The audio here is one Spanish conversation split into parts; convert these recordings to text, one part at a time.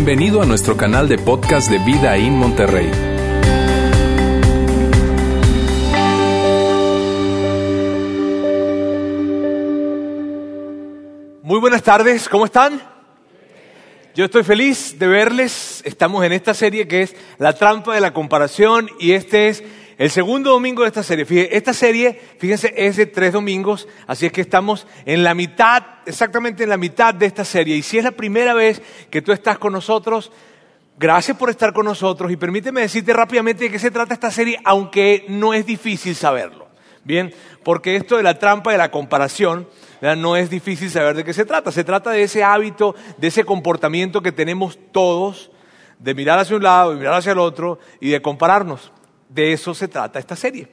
Bienvenido a nuestro canal de podcast de Vida en Monterrey. Muy buenas tardes, ¿cómo están? Yo estoy feliz de verles. Estamos en esta serie que es La trampa de la comparación y este es el segundo domingo de esta serie. Fíjense, esta serie, fíjense, es de tres domingos, así es que estamos en la mitad, exactamente en la mitad de esta serie. Y si es la primera vez que tú estás con nosotros, gracias por estar con nosotros y permíteme decirte rápidamente de qué se trata esta serie, aunque no es difícil saberlo. Bien, porque esto de la trampa de la comparación no es difícil saber de qué se trata. Se trata de ese hábito, de ese comportamiento que tenemos todos, de mirar hacia un lado, de mirar hacia el otro y de compararnos. De eso se trata esta serie.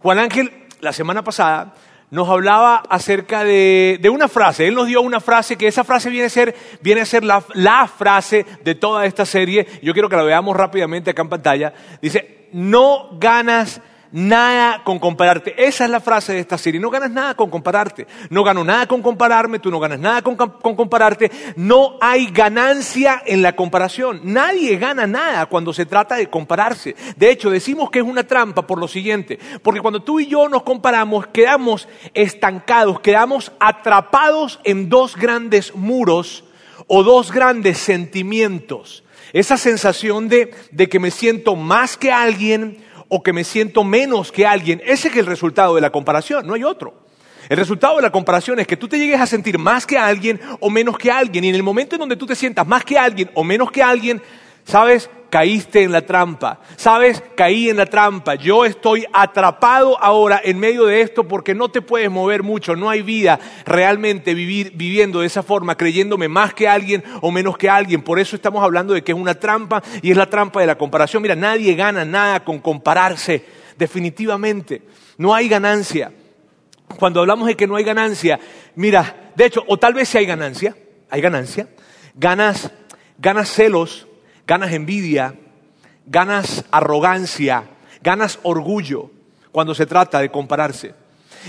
Juan Ángel, la semana pasada, nos hablaba acerca de, una frase. Él nos dio una frase que esa frase viene a ser, viene a ser la, la frase de toda esta serie. Yo quiero que la veamos rápidamente acá en pantalla. Dice, no ganas nada con compararte. Esa es la frase de esta serie. No ganas nada con compararte. No gano nada con compararme, tú no ganas nada con, compararte. No hay ganancia en la comparación. Nadie gana nada cuando se trata de compararse. De hecho, decimos que es una trampa por lo siguiente. Porque cuando tú y yo nos comparamos, quedamos estancados, quedamos atrapados en dos grandes muros o dos grandes sentimientos. Esa sensación de, de que me siento más que alguien o que me siento menos que alguien, ese es el resultado de la comparación, no hay otro. El resultado de la comparación es que tú te llegues a sentir más que alguien o menos que alguien. Y en el momento en donde tú te sientas más que alguien o menos que alguien, ¿sabes? caíste en la trampa. ¿Sabes? Caí en la trampa. Yo estoy atrapado ahora en medio de esto porque no te puedes mover mucho. No hay vida realmente vivir, viviendo de esa forma, creyéndome más que alguien o menos que alguien. Por eso estamos hablando de que es una trampa y es la trampa de la comparación. Mira, nadie gana nada con compararse. Definitivamente. No hay ganancia. Cuando hablamos de que no hay ganancia, mira, de hecho, o tal vez si hay ganancia, hay ganancia, ganas, ganas celos, ganas envidia, ganas arrogancia, ganas orgullo cuando se trata de compararse.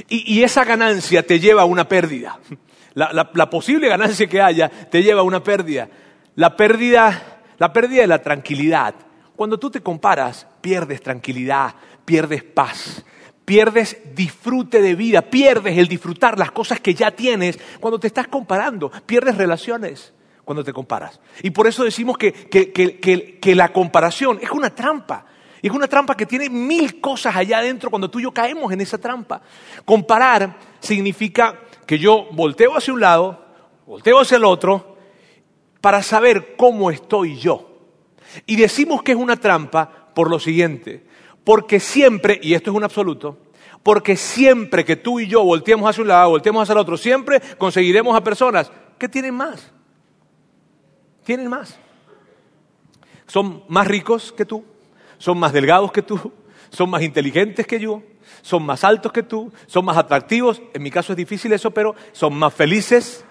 Y, esa ganancia te lleva a una pérdida. La, posible ganancia que haya te lleva a una pérdida. La pérdida, la pérdida de la tranquilidad. Cuando tú te comparas, pierdes tranquilidad, pierdes paz, pierdes disfrute de vida, pierdes el disfrutar las cosas que ya tienes cuando te estás comparando, pierdes relaciones, cuando te comparas. Y por eso decimos que, que, la comparación es una trampa. Es una trampa que tiene mil cosas allá adentro cuando tú y yo caemos en esa trampa. Comparar significa que yo volteo hacia un lado, volteo hacia el otro, para saber cómo estoy yo. Y decimos que es una trampa por lo siguiente, porque siempre, y esto es un absoluto, porque siempre que tú y yo volteemos hacia un lado, volteemos hacia el otro, siempre conseguiremos a personas que tienen más tienen más. Son más ricos que tú, son más delgados que tú, son más inteligentes que yo, son más altos que tú, son más atractivos. En mi caso es difícil eso, pero son más felices,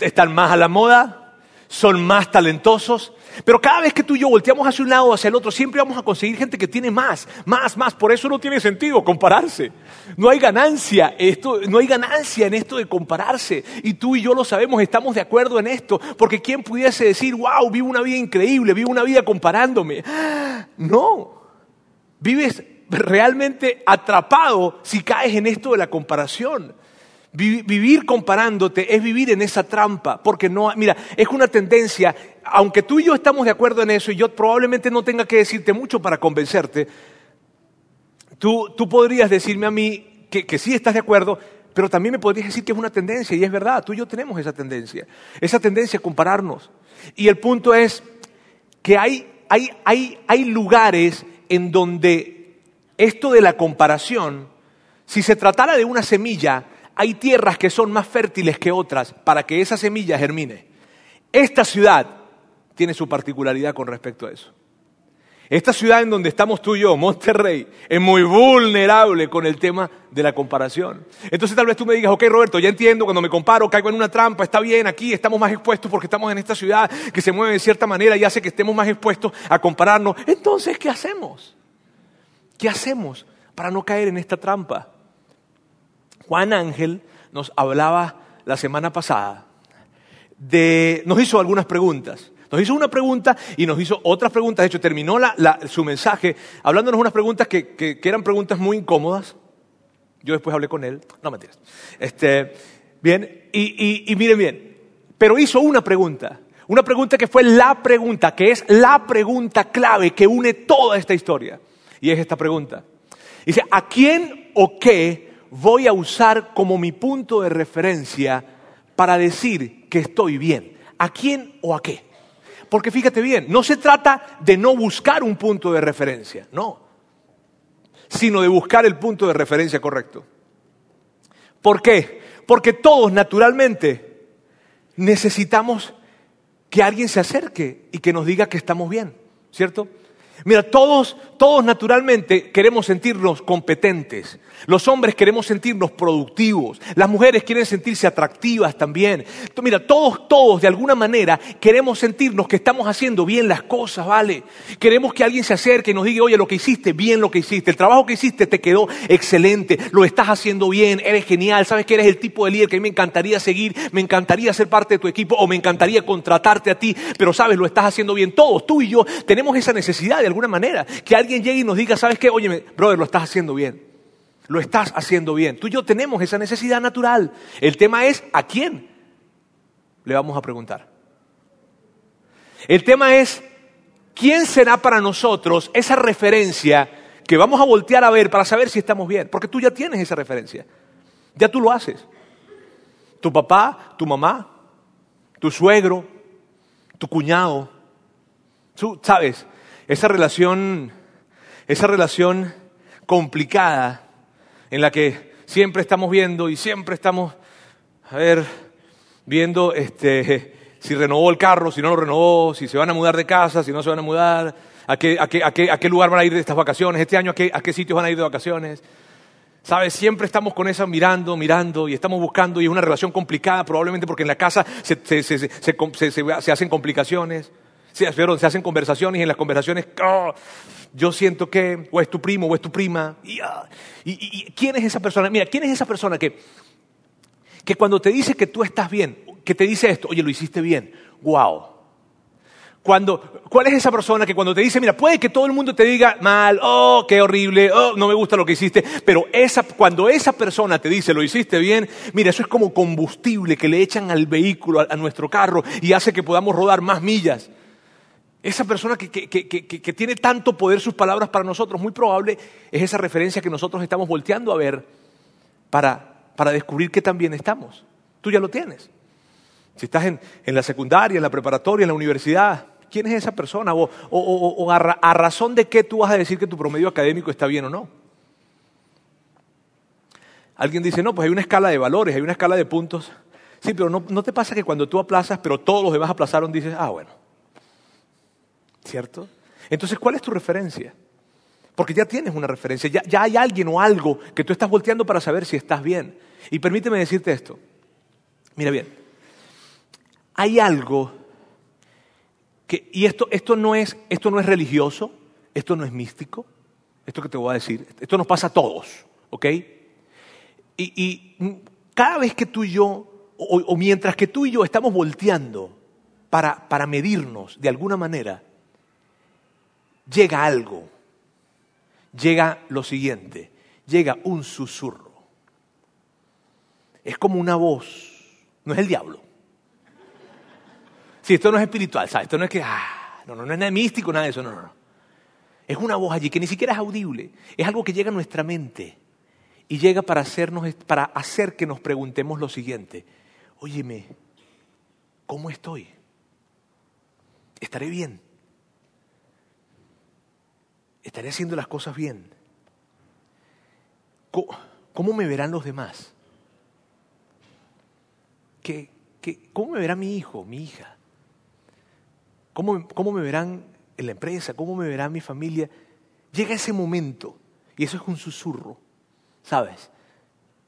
están más a la moda, son más talentosos, pero cada vez que tú y yo volteamos hacia un lado o hacia el otro, siempre vamos a conseguir gente que tiene más, más, más. Por eso no tiene sentido compararse. No hay ganancia, esto, no hay ganancia en esto de compararse. Y tú y yo lo sabemos, estamos de acuerdo en esto. Porque ¿quién pudiese decir, wow, vivo una vida increíble, vivo una vida comparándome? No. Vives realmente atrapado si caes en esto de la comparación. Vivir comparándote es vivir en esa trampa, porque no, mira, es una tendencia, aunque tú y yo estamos de acuerdo en eso y yo probablemente no tenga que decirte mucho para convencerte, tú, tú podrías decirme a mí que, que sí estás de acuerdo, pero también me podrías decir que es una tendencia, y es verdad, tú y yo tenemos esa tendencia, esa tendencia a compararnos. Y el punto es que hay, hay, hay, hay lugares en donde esto de la comparación, si se tratara de una semilla, hay tierras que son más fértiles que otras para que esa semilla germine. Esta ciudad tiene su particularidad con respecto a eso. Esta ciudad en donde estamos tú y yo, Monterrey, es muy vulnerable con el tema de la comparación. Entonces tal vez tú me digas, ok Roberto, ya entiendo, cuando me comparo caigo en una trampa, está bien, aquí estamos más expuestos porque estamos en esta ciudad que se mueve de cierta manera y hace que estemos más expuestos a compararnos. Entonces, ¿qué hacemos? ¿Qué hacemos para no caer en esta trampa? Juan Ángel nos hablaba la semana pasada de, nos hizo algunas preguntas. Nos hizo una pregunta y nos hizo otras preguntas. De hecho, terminó su mensaje hablándonos unas preguntas que, eran preguntas muy incómodas. Yo después hablé con él. No mentiras. Este, bien, y miren bien. Pero hizo una pregunta. Una pregunta que fue la pregunta, que es la pregunta clave que une toda esta historia. Y es esta pregunta. Dice, ¿a quién o qué voy a usar como mi punto de referencia para decir que estoy bien? ¿A quién o a qué? Porque fíjate bien, no se trata de no buscar un punto de referencia, no, sino de buscar el punto de referencia correcto. ¿Por qué? Porque todos naturalmente necesitamos que alguien se acerque y que nos diga que estamos bien, ¿cierto? Mira, todos, todos naturalmente queremos sentirnos competentes. Los hombres queremos sentirnos productivos. Las mujeres quieren sentirse atractivas también. Mira, todos, todos de alguna manera queremos sentirnos que estamos haciendo bien las cosas, ¿vale? Queremos que alguien se acerque y nos diga, oye, lo que hiciste, bien lo que hiciste. El trabajo que hiciste te quedó excelente. Lo estás haciendo bien, eres genial. Sabes que eres el tipo de líder que a mí me encantaría seguir, me encantaría ser parte de tu equipo o me encantaría contratarte a ti. Pero sabes, lo estás haciendo bien. Todos, tú y yo, tenemos esa necesidad de alguna manera. Que alguien llegue y nos diga, ¿sabes qué? Oye, brother, lo estás haciendo bien. Lo estás haciendo bien. Tú y yo tenemos esa necesidad natural. El tema es, ¿a quién le vamos a preguntar? El tema es, ¿quién será para nosotros esa referencia que vamos a voltear a ver para saber si estamos bien? Porque tú ya tienes esa referencia. Ya tú lo haces. Tu papá, tu mamá, tu suegro, tu cuñado. Tú sabes, esa relación, esa relación complicada en la que siempre estamos viendo y siempre estamos, a ver, viendo este, si renovó el carro, si no lo renovó, si se van a mudar de casa, si no se van a mudar, a qué, a qué, a qué, a qué lugar van a ir de estas vacaciones, este año a qué, a qué sitios van a ir de vacaciones. ¿Sabes? Siempre estamos con esa mirando, mirando y estamos buscando y es una relación complicada probablemente porque en la casa se, se, se, se hacen complicaciones. Se, se hacen conversaciones y en las conversaciones, oh, yo siento que, o es tu primo, o es tu prima. Ah, y, quién es esa persona? Mira, ¿quién es esa persona que, que cuando te dice que tú estás bien, que te dice esto, oye, lo hiciste bien, wow. Cuando, ¿Cuál es esa persona que cuando te dice, mira, puede que todo el mundo te diga mal, oh, qué horrible, oh, no me gusta lo que hiciste, pero esa, cuando esa persona te dice, lo hiciste bien, mira, eso es como combustible que le echan al vehículo, a nuestro carro, y hace que podamos rodar más millas. Esa persona que, tiene tanto poder sus palabras para nosotros, muy probable es esa referencia que nosotros estamos volteando a ver para, descubrir que también estamos. Tú ya lo tienes. Si estás en, la secundaria, en la preparatoria, en la universidad, ¿quién es esa persona? O, a, razón de qué tú vas a decir que tu promedio académico está bien o no. Alguien dice, no, pues hay una escala de valores, hay una escala de puntos. Sí, pero no, no te pasa que cuando tú aplazas, pero todos los demás aplazaron, dices, ah, bueno, ¿Cierto? Entonces, ¿cuál es tu referencia? Porque ya tienes una referencia, ya, hay alguien o algo que tú estás volteando para saber si estás bien. Y permíteme decirte esto. Mira bien, hay algo que, y esto, esto, no es, esto no es religioso, esto no es místico, esto que te voy a decir, esto nos pasa a todos, ¿ok? Y, cada vez que tú y yo, o, mientras que tú y yo estamos volteando para, para medirnos de alguna manera, llega algo, llega lo siguiente, llega un susurro. Es como una voz, no es el diablo. Si esto no es espiritual, ¿sabes? Esto no es que, ah, no, no, no es nada místico, nada de eso, no, no, no. Es una voz allí que ni siquiera es audible, es algo que llega a nuestra mente y llega para, hacernos, para hacer que nos preguntemos lo siguiente, óyeme, ¿cómo estoy? ¿Estaré bien? ¿Estaré haciendo las cosas bien? ¿Cómo, me verán los demás? ¿Qué, cómo me verá mi hijo, mi hija? ¿Cómo, ¿Cómo me verán en la empresa? ¿Cómo me verá mi familia? Llega ese momento y eso es un susurro, ¿sabes?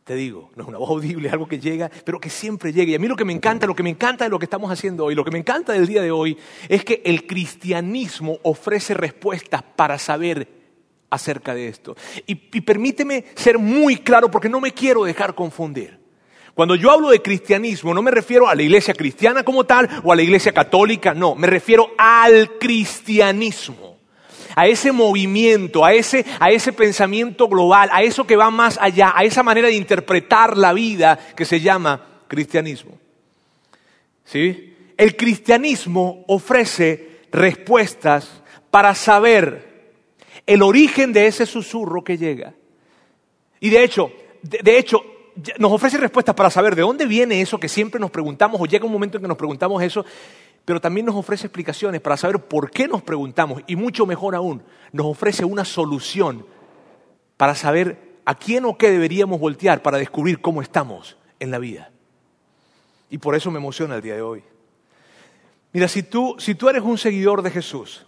Te digo, no es una voz audible, algo que llega, pero que siempre llega. Y a mí lo que me encanta, lo que me encanta de lo que estamos haciendo hoy, lo que me encanta del día de hoy, es que el cristianismo ofrece respuestas para saber acerca de esto. Y permíteme ser muy claro porque no me quiero dejar confundir. Cuando yo hablo de cristianismo, no me refiero a la iglesia cristiana como tal o a la iglesia católica, no, me refiero al cristianismo, a ese movimiento, a ese, a ese pensamiento global, a eso que va más allá, a esa manera de interpretar la vida que se llama cristianismo. ¿Sí? El cristianismo ofrece respuestas para saber el origen de ese susurro que llega. Y de hecho, de, de hecho, nos ofrece respuestas para saber de dónde viene eso que siempre nos preguntamos o llega un momento en que nos preguntamos eso, pero también nos ofrece explicaciones para saber por qué nos preguntamos y mucho mejor aún, nos ofrece una solución para saber a quién o qué deberíamos voltear para descubrir cómo estamos en la vida. Y por eso me emociona el día de hoy. Mira, si tú, si tú eres un seguidor de Jesús,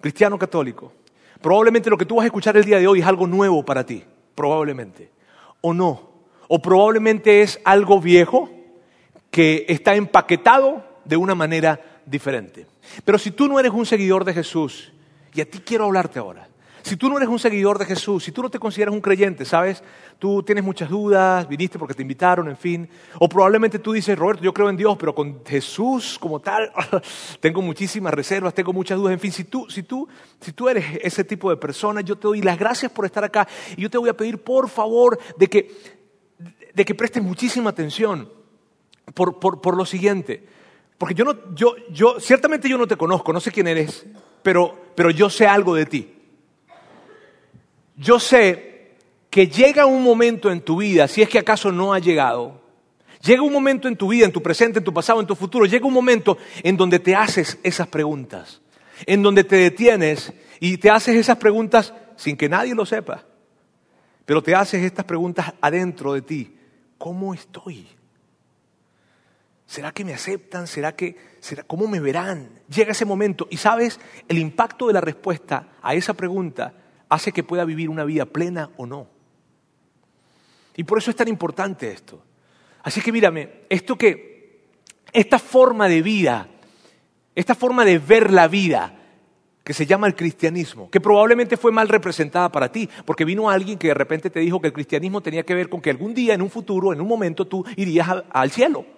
cristiano católico, probablemente lo que tú vas a escuchar el día de hoy es algo nuevo para ti, probablemente, o no o probablemente es algo viejo que está empaquetado de una manera diferente. Pero si tú no eres un seguidor de Jesús, y a ti quiero hablarte ahora, si tú no eres un seguidor de Jesús, si tú no te consideras un creyente, ¿sabes? Tú tienes muchas dudas, viniste porque te invitaron, en fin. O probablemente tú dices, Roberto, yo creo en Dios, pero con Jesús como tal, tengo muchísimas reservas, tengo muchas dudas. En fin, si tú, si, tú, si tú eres ese tipo de persona, yo te doy las gracias por estar acá y yo te voy a pedir, por favor, de que de que prestes muchísima atención por, por, lo siguiente. Porque yo no, yo, yo, ciertamente yo no te conozco, no sé quién eres, pero, pero yo sé algo de ti. Yo sé que llega un momento en tu vida, si es que acaso no ha llegado, llega un momento en tu vida, en tu presente, en tu pasado, en tu futuro, llega un momento en donde te haces esas preguntas, en donde te detienes y te haces esas preguntas sin que nadie lo sepa, pero te haces estas preguntas adentro de ti. ¿cómo estoy? ¿Será que me aceptan? ¿Será que, será, cómo me verán? Llega ese momento y sabes, el impacto de la respuesta a esa pregunta hace que pueda vivir una vida plena o no. Y por eso es tan importante esto. Así que mírame, esto que, esta forma de vida, esta forma de ver la vida, que se llama el cristianismo, que probablemente fue mal representada para ti, porque vino alguien que de repente te dijo que el cristianismo tenía que ver con que algún día, en un futuro, en un momento, tú irías al cielo.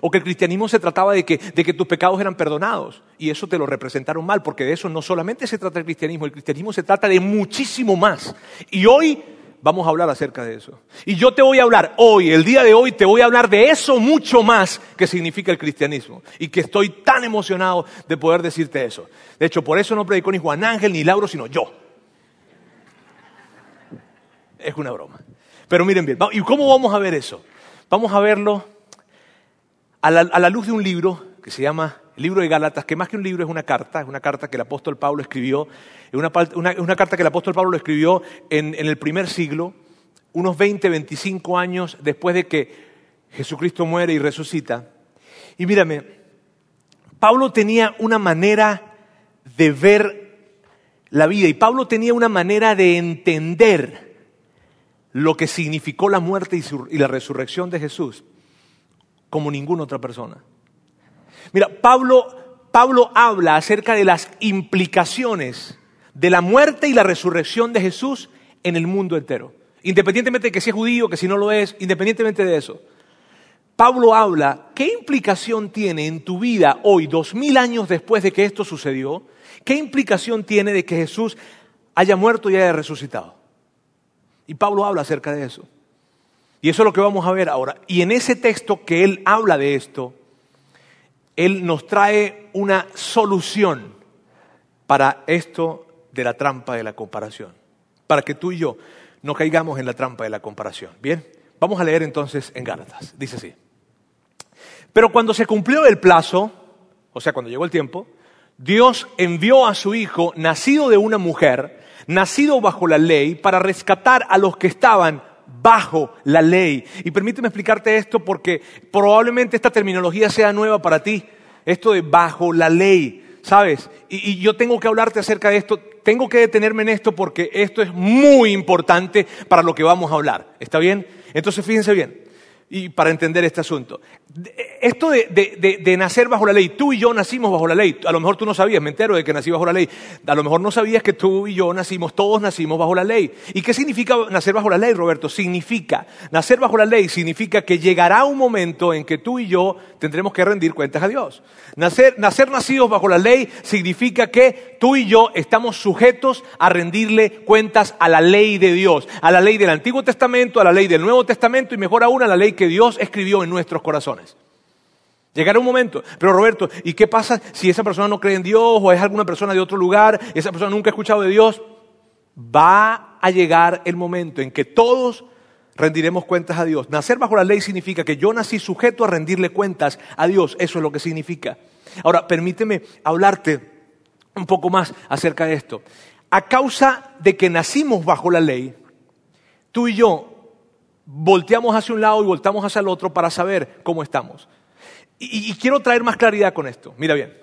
O que el cristianismo se trataba de que, de que tus pecados eran perdonados. Y eso te lo representaron mal, porque de eso no solamente se trata el cristianismo, el cristianismo se trata de muchísimo más. Y hoy vamos a hablar acerca de eso. Y yo te voy a hablar hoy, el día de hoy, te voy a hablar de eso mucho más que significa el cristianismo. Y que estoy tan emocionado de poder decirte eso. De hecho, por eso no predicó ni Juan Ángel ni Lauro, sino yo. Es una broma. Pero miren bien, ¿y cómo vamos a ver eso? Vamos a verlo a la, luz de un libro que se llama el libro de Gálatas, que más que un libro es una carta, es una carta que el apóstol Pablo escribió, una, una, carta que el apóstol Pablo escribió en, en el primer siglo, unos 20, 25 años después de que Jesucristo muere y resucita. Y mírame, Pablo tenía una manera de ver la vida y Pablo tenía una manera de entender lo que significó la muerte y la resurrección de Jesús como ninguna otra persona. Mira, Pablo, Pablo habla acerca de las implicaciones de la muerte y la resurrección de Jesús en el mundo entero. Independientemente de que sea judío, que si no lo es, independientemente de eso. Pablo habla, ¿qué implicación tiene en tu vida hoy, dos mil años después de que esto sucedió? ¿Qué implicación tiene de que Jesús haya muerto y haya resucitado? Y Pablo habla acerca de eso. Y eso es lo que vamos a ver ahora. Y en ese texto que él habla de esto, él nos trae una solución para esto de la trampa de la comparación, para que tú y yo no caigamos en la trampa de la comparación. Bien, vamos a leer entonces en Gálatas. Dice así. Pero cuando se cumplió el plazo, o sea, cuando llegó el tiempo, Dios envió a su Hijo, nacido de una mujer, nacido bajo la ley, para rescatar a los que estaban bajo la ley. Y permíteme explicarte esto porque probablemente esta terminología sea nueva para ti, esto de bajo la ley, ¿sabes? Y, yo tengo que hablarte acerca de esto, tengo que detenerme en esto porque esto es muy importante para lo que vamos a hablar, ¿está bien? Entonces fíjense bien, y para entender este asunto. Esto de, nacer bajo la ley, tú y yo nacimos bajo la ley. A lo mejor tú no sabías, me entero de que nací bajo la ley. A lo mejor no sabías que tú y yo nacimos, todos nacimos bajo la ley. ¿Y qué significa nacer bajo la ley, Roberto? Significa, nacer bajo la ley significa que llegará un momento en que tú y yo tendremos que rendir cuentas a Dios. Nacer, nacer nacidos bajo la ley significa que tú y yo estamos sujetos a rendirle cuentas a la ley de Dios, a la ley del Antiguo Testamento, a la ley del Nuevo Testamento y mejor aún a la ley que Dios escribió en nuestros corazones. Llegará un momento, pero Roberto, ¿y qué pasa si esa persona no cree en Dios o es alguna persona de otro lugar, esa persona nunca ha escuchado de Dios? Va a llegar el momento en que todos rendiremos cuentas a Dios. Nacer bajo la ley significa que yo nací sujeto a rendirle cuentas a Dios, eso es lo que significa. Ahora, permíteme hablarte un poco más acerca de esto. A causa de que nacimos bajo la ley, tú y yo volteamos hacia un lado y volteamos hacia el otro para saber cómo estamos. Y, quiero traer más claridad con esto. Mira bien.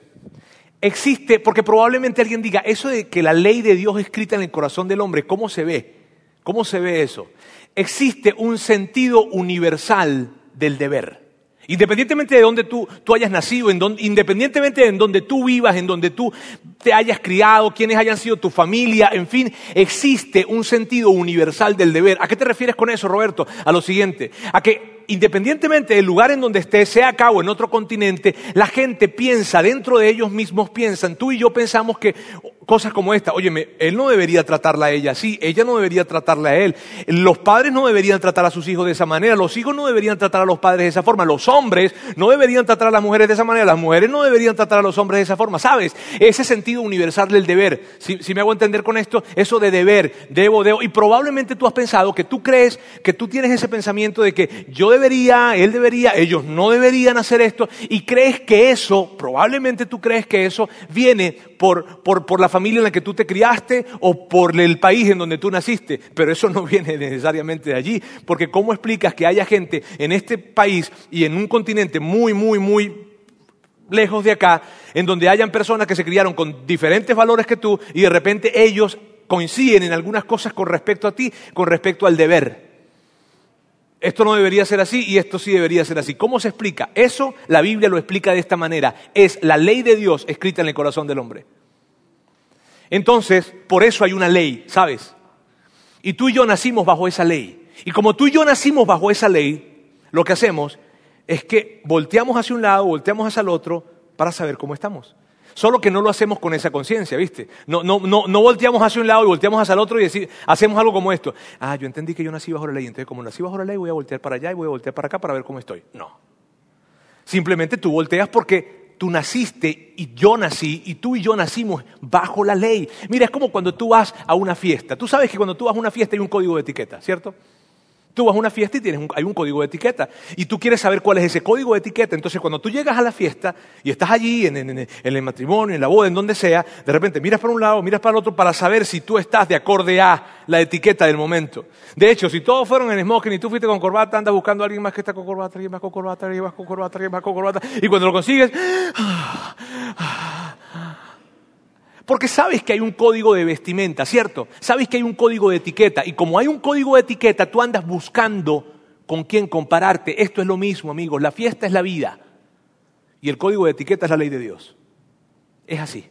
Existe, porque probablemente alguien diga, eso de que la ley de Dios escrita en el corazón del hombre, ¿cómo se ve? ¿Cómo se ve eso? Existe un sentido universal del deber. Independientemente de donde tú, hayas nacido, independientemente de en donde tú vivas, en donde tú te hayas criado, quienes hayan sido tu familia, en fin, existe un sentido universal del deber. ¿A qué te refieres con eso, Roberto? A lo siguiente, a que independientemente del lugar en donde estés, sea acá o en otro continente, la gente piensa, dentro de ellos mismos piensan, tú y yo pensamos que cosas como esta. Óyeme, él no debería tratarla a ella así, ella no debería tratarla a él. Los padres no deberían tratar a sus hijos de esa manera, los hijos no deberían tratar a los padres de esa forma, los hombres no deberían tratar a las mujeres de esa manera, las mujeres no deberían tratar a los hombres de esa forma. ¿Sabes? Ese sentido universal del deber. Si, me hago entender con esto, eso de deber, debo, debo. Y probablemente tú has pensado que tú crees que tú tienes ese pensamiento de que yo debería, él debería, ellos no deberían hacer esto, y crees que eso, probablemente tú crees que eso viene por, por, por la familia en la que tú te criaste o por el país en donde tú naciste, pero eso no viene necesariamente de allí, porque ¿cómo explicas que haya gente en este país y en un continente muy, muy, muy lejos de acá, en donde hayan personas que se criaron con diferentes valores que tú y de repente ellos coinciden en algunas cosas con respecto a ti, con respecto al deber? Esto no debería ser así y esto sí debería ser así. ¿Cómo se explica? Eso la Biblia lo explica de esta manera. Es la ley de Dios escrita en el corazón del hombre. Entonces, por eso hay una ley, ¿sabes? Y tú y yo nacimos bajo esa ley. Y como tú y yo nacimos bajo esa ley, lo que hacemos es que volteamos hacia un lado, volteamos hacia el otro para saber cómo estamos. Solo que no lo hacemos con esa conciencia, ¿viste? No, no, no, no volteamos hacia un lado y volteamos hacia el otro y decir, hacemos algo como esto. Ah, yo entendí que yo nací bajo la ley, entonces como nací bajo la ley voy a voltear para allá y voy a voltear para acá para ver cómo estoy. No. Simplemente tú volteas porque tú naciste y yo nací y tú y yo nacimos bajo la ley. Mira, es como cuando tú vas a una fiesta. Tú sabes que cuando tú vas a una fiesta hay un código de etiqueta, ¿cierto? Tú vas a una fiesta y tienes hay un código de etiqueta. Y tú quieres saber cuál es ese código de etiqueta. Entonces, cuando tú llegas a la fiesta y estás allí, en, el matrimonio, en la boda, en donde sea, de repente miras para un lado, miras para el otro para saber si tú estás de acorde a la etiqueta del momento. De hecho, si todos fueron en smoking y tú fuiste con corbata, andas buscando a alguien más que está con corbata, alguien más con corbata, alguien más con corbata, alguien más con corbata. Y cuando lo consigues, porque sabes que hay un código de vestimenta, ¿cierto? Sabes que hay un código de etiqueta. Y como hay un código de etiqueta, tú andas buscando con quién compararte. Esto es lo mismo, amigos. La fiesta es la vida. Y el código de etiqueta es la ley de Dios. Es así.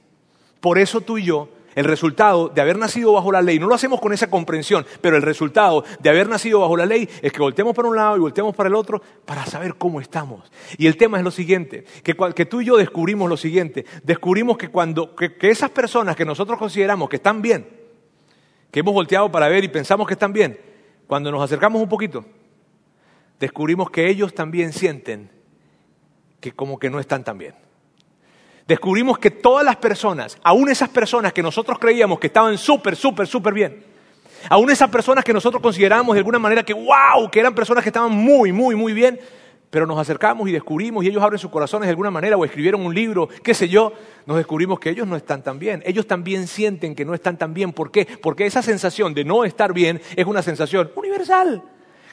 Por eso tú y yo el resultado de haber nacido bajo la ley, no lo hacemos con esa comprensión, pero el resultado de haber nacido bajo la ley es que volteemos para un lado y volteemos para el otro para saber cómo estamos. Y el tema es lo siguiente, que, tú y yo descubrimos lo siguiente, descubrimos que cuando que esas personas que nosotros consideramos que están bien, que hemos volteado para ver y pensamos que están bien, cuando nos acercamos un poquito, descubrimos que ellos también sienten que como que no están tan bien descubrimos que todas las personas, aún esas personas que nosotros creíamos que estaban súper, súper, súper bien, aún esas personas que nosotros considerábamos de alguna manera que, wow, que eran personas que estaban muy, muy, muy bien, pero nos acercamos y descubrimos, y ellos abren sus corazones de alguna manera, o escribieron un libro, qué sé yo, nos descubrimos que ellos no están tan bien. Ellos también sienten que no están tan bien. ¿Por qué? Porque esa sensación de no estar bien es una sensación universal,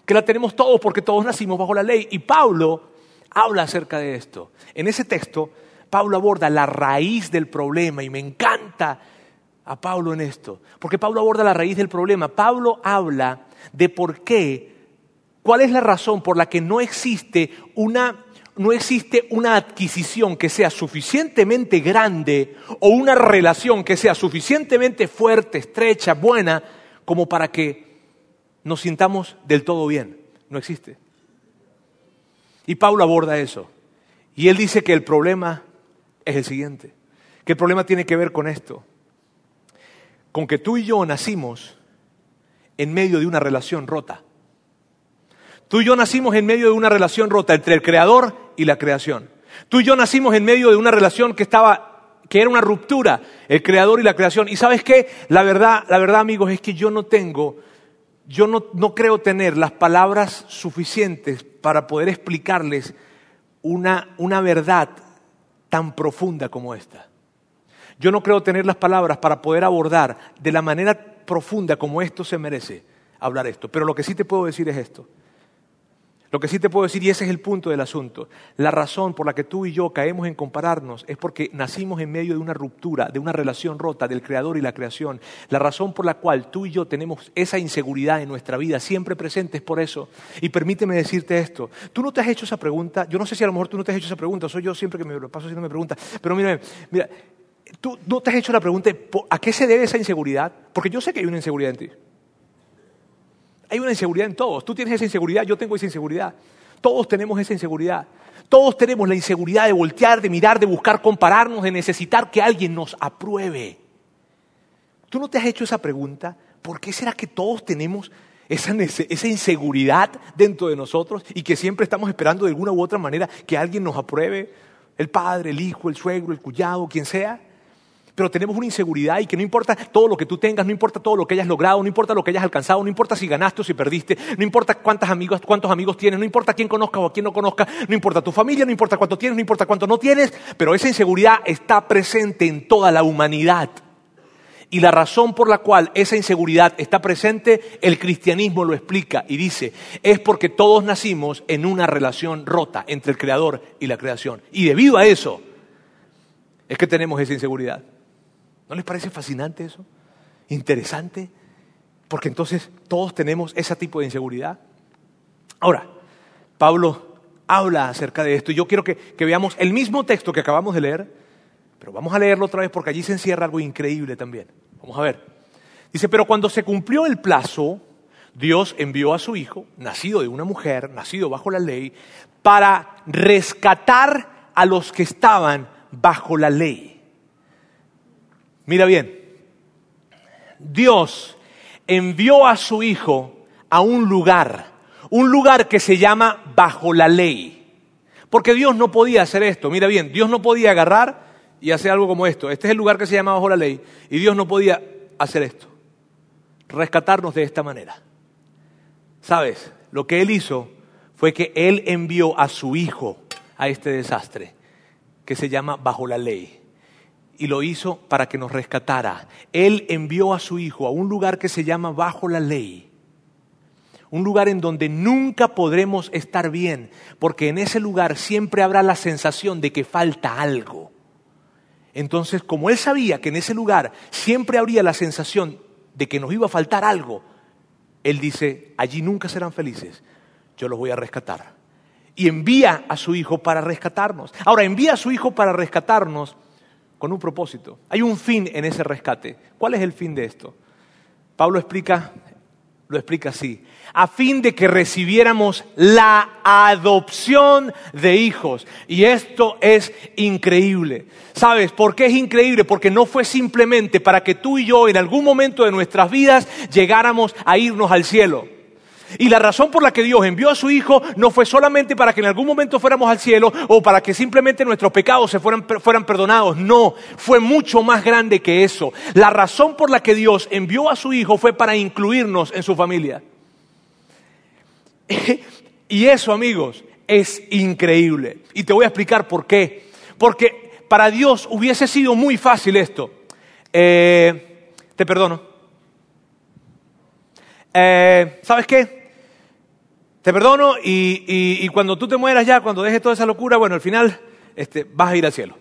que la tenemos todos porque todos nacimos bajo la ley. Y Pablo habla acerca de esto. En ese texto Pablo aborda la raíz del problema y me encanta a Pablo en esto, porque Pablo aborda la raíz del problema. Pablo habla de por qué ¿Cuál es la razón por la que no existe una no existe una adquisición que sea suficientemente grande o una relación que sea suficientemente fuerte, estrecha, buena, como para que nos sintamos del todo bien. No existe. Y Pablo aborda eso. Y él dice que el problema es el siguiente, el problema tiene que ver con esto, con que tú y yo nacimos en medio de una relación rota. Tú y yo nacimos en medio de una relación rota entre el creador y la creación. Tú y yo nacimos en medio de una relación que estaba que era una ruptura, el creador y la creación. Y sabes qué? La verdad, la verdad, amigos, es que yo no tengo yo no, no, creo tener las palabras suficientes para poder explicarles una, una verdad tan profunda como esta. Yo no creo tener las palabras para poder abordar de la manera profunda como esto se merece hablar esto. Pero lo que sí te puedo decir es esto. Lo que sí te puedo decir, y ese es el punto del asunto, la razón por la que tú y yo caemos en compararnos es porque nacimos en medio de una ruptura, de una relación rota del Creador y la creación. La razón por la cual tú y yo tenemos esa inseguridad en nuestra vida siempre presente es por eso. Y permíteme decirte esto, tú no te has hecho esa pregunta, yo no sé si a lo mejor tú no te has hecho esa pregunta, soy yo siempre que me lo paso haciendo me pregunta, pero mira, mira, tú no te has hecho la pregunta, ¿a qué se debe esa inseguridad? Porque yo sé que hay una inseguridad en ti. Hay una inseguridad en todos. Tú tienes esa inseguridad, yo tengo esa inseguridad. Todos tenemos esa inseguridad. Todos tenemos la inseguridad de voltear, de mirar, de buscar compararnos, de necesitar que alguien nos apruebe. ¿Tú no te has hecho esa pregunta? ¿Por qué será que todos tenemos esa, inseguridad dentro de nosotros y que siempre estamos esperando de alguna u otra manera que alguien nos apruebe? El padre, el hijo, el suegro, el cuñado, quien sea pero tenemos una inseguridad y que no importa todo lo que tú tengas, no importa todo lo que hayas logrado, no importa lo que hayas alcanzado, no importa si ganaste o si perdiste, no importa cuántos amigos, cuántos amigos tienes, no importa quién conozcas o a quién no conozcas, no importa tu familia, no importa cuánto tienes, no importa cuánto no tienes, pero esa inseguridad está presente en toda la humanidad. Y la razón por la cual esa inseguridad está presente, el cristianismo lo explica y dice, es porque todos nacimos en una relación rota entre el creador y la creación. Y debido a eso, es que tenemos esa inseguridad. ¿No les parece fascinante eso? Interesante. Porque entonces todos tenemos ese tipo de inseguridad. Ahora, Pablo habla acerca de esto y yo quiero que, que, veamos el mismo texto que acabamos de leer, pero vamos a leerlo otra vez porque allí se encierra algo increíble también. Vamos a ver. Dice, pero cuando se cumplió el plazo, Dios envió a su Hijo, nacido de una mujer, nacido bajo la ley, para rescatar a los que estaban bajo la ley Mira bien, Dios envió a su Hijo a un lugar, un lugar que se llama bajo la ley. Porque Dios no podía hacer esto. Mira bien, Dios no podía agarrar y hacer algo como esto. Este es el lugar que se llama bajo la ley. Y Dios no podía hacer esto. Rescatarnos de esta manera. ¿Sabes? Lo que Él hizo fue que Él envió a su Hijo a este desastre que se llama bajo la ley y lo hizo para que nos rescatara. Él envió a su Hijo a un lugar que se llama bajo la ley. Un lugar en donde nunca podremos estar bien, porque en ese lugar siempre habrá la sensación de que falta algo. Entonces, como él sabía que en ese lugar siempre habría la sensación de que nos iba a faltar algo, él dice, allí nunca serán felices, yo los voy a rescatar. Y envía a su hijo para rescatarnos. Ahora, envía a su hijo para rescatarnos con un propósito. Hay un fin en ese rescate. ¿Cuál es el fin de esto? Pablo explica, lo explica así, a fin de que recibiéramos la adopción de hijos. Y esto es increíble. ¿Sabes por qué es increíble? Porque no fue simplemente para que tú y yo en algún momento de nuestras vidas llegáramos a irnos al cielo. Y la razón por la que Dios envió a su Hijo no fue solamente para que en algún momento fuéramos al cielo o para que simplemente nuestros pecados se fueran, fueran, perdonados. No, fue mucho más grande que eso. La razón por la que Dios envió a su Hijo fue para incluirnos en su familia. y eso, amigos, es increíble. Y te voy a explicar por qué. Porque para Dios hubiese sido muy fácil esto. Eh, te perdono eh, ¿sabes qué? Te perdono y, cuando tú te mueras ya, cuando dejes toda esa locura, bueno, al final este, vas a ir al cielo.